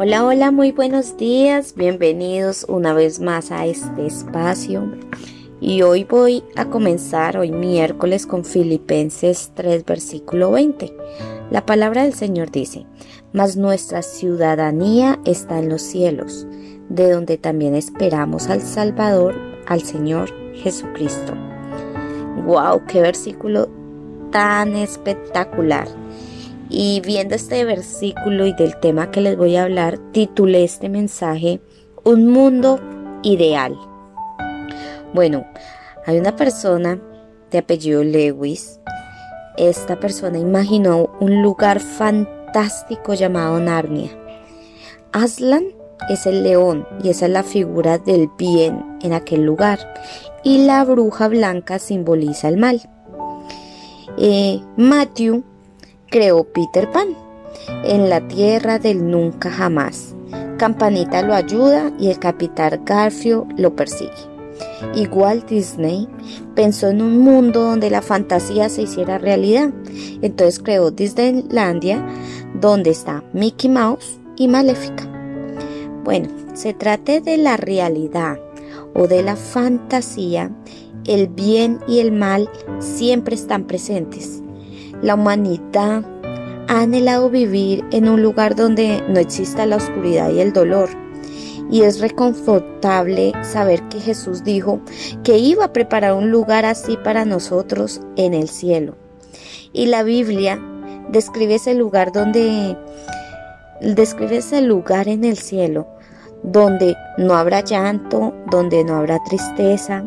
Hola, hola, muy buenos días. Bienvenidos una vez más a este espacio. Y hoy voy a comenzar, hoy miércoles, con Filipenses 3, versículo 20. La palabra del Señor dice, mas nuestra ciudadanía está en los cielos, de donde también esperamos al Salvador, al Señor Jesucristo. ¡Wow! ¡Qué versículo tan espectacular! Y viendo este versículo y del tema que les voy a hablar, titulé este mensaje Un mundo ideal. Bueno, hay una persona de apellido Lewis. Esta persona imaginó un lugar fantástico llamado Narnia. Aslan es el león y esa es la figura del bien en aquel lugar. Y la bruja blanca simboliza el mal. Eh, Matthew creó Peter Pan en la tierra del nunca jamás. Campanita lo ayuda y el capitán Garfio lo persigue. Igual Disney pensó en un mundo donde la fantasía se hiciera realidad. Entonces creó Disneylandia, donde está Mickey Mouse y Maléfica. Bueno, se trate de la realidad o de la fantasía, el bien y el mal siempre están presentes. La humanidad ha anhelado vivir en un lugar donde no exista la oscuridad y el dolor. Y es reconfortable saber que Jesús dijo que iba a preparar un lugar así para nosotros en el cielo. Y la Biblia describe ese lugar donde describe ese lugar en el cielo donde no habrá llanto, donde no habrá tristeza,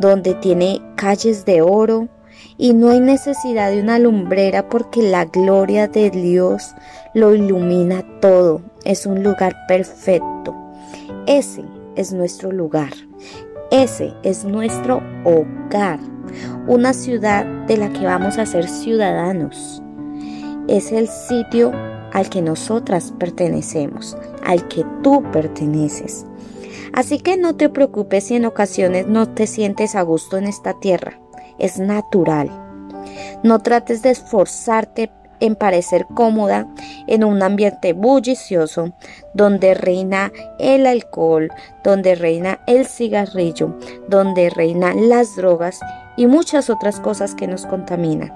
donde tiene calles de oro, y no hay necesidad de una lumbrera porque la gloria de Dios lo ilumina todo. Es un lugar perfecto. Ese es nuestro lugar. Ese es nuestro hogar. Una ciudad de la que vamos a ser ciudadanos. Es el sitio al que nosotras pertenecemos, al que tú perteneces. Así que no te preocupes si en ocasiones no te sientes a gusto en esta tierra es natural. No trates de esforzarte en parecer cómoda en un ambiente bullicioso donde reina el alcohol, donde reina el cigarrillo, donde reinan las drogas y muchas otras cosas que nos contaminan.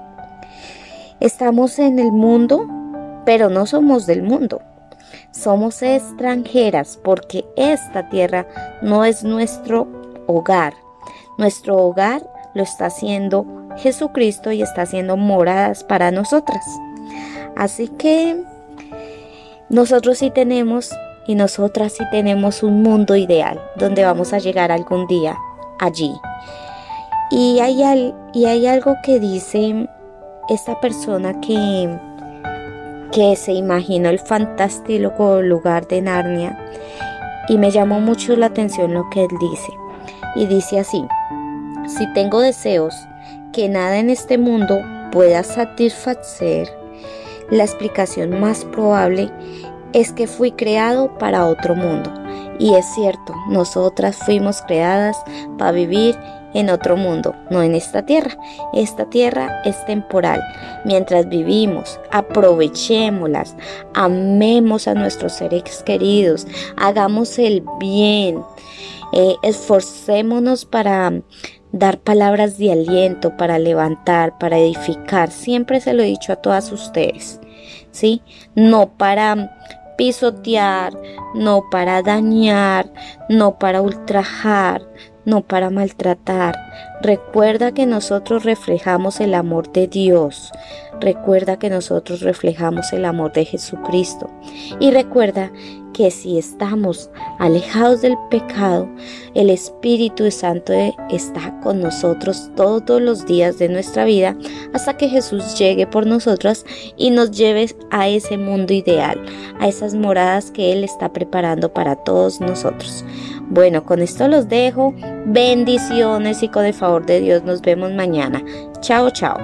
Estamos en el mundo, pero no somos del mundo. Somos extranjeras porque esta tierra no es nuestro hogar. Nuestro hogar lo está haciendo Jesucristo y está haciendo moradas para nosotras. Así que nosotros sí tenemos y nosotras sí tenemos un mundo ideal donde vamos a llegar algún día allí. Y hay, y hay algo que dice esta persona que, que se imaginó el fantástico lugar de Narnia y me llamó mucho la atención lo que él dice. Y dice así, si tengo deseos que nada en este mundo pueda satisfacer, la explicación más probable es que fui creado para otro mundo. Y es cierto, nosotras fuimos creadas para vivir en otro mundo, no en esta tierra. Esta tierra es temporal. Mientras vivimos, aprovechémoslas, amemos a nuestros seres queridos, hagamos el bien, eh, esforcémonos para dar palabras de aliento para levantar, para edificar. Siempre se lo he dicho a todas ustedes, ¿sí? No para pisotear, no para dañar, no para ultrajar, no para maltratar. Recuerda que nosotros reflejamos el amor de Dios. Recuerda que nosotros reflejamos el amor de Jesucristo. Y recuerda que si estamos alejados del pecado, el Espíritu Santo está con nosotros todos los días de nuestra vida hasta que Jesús llegue por nosotras y nos lleve a ese mundo ideal, a esas moradas que Él está preparando para todos nosotros. Bueno, con esto los dejo. Bendiciones y con el favor de Dios nos vemos mañana. Chao, chao.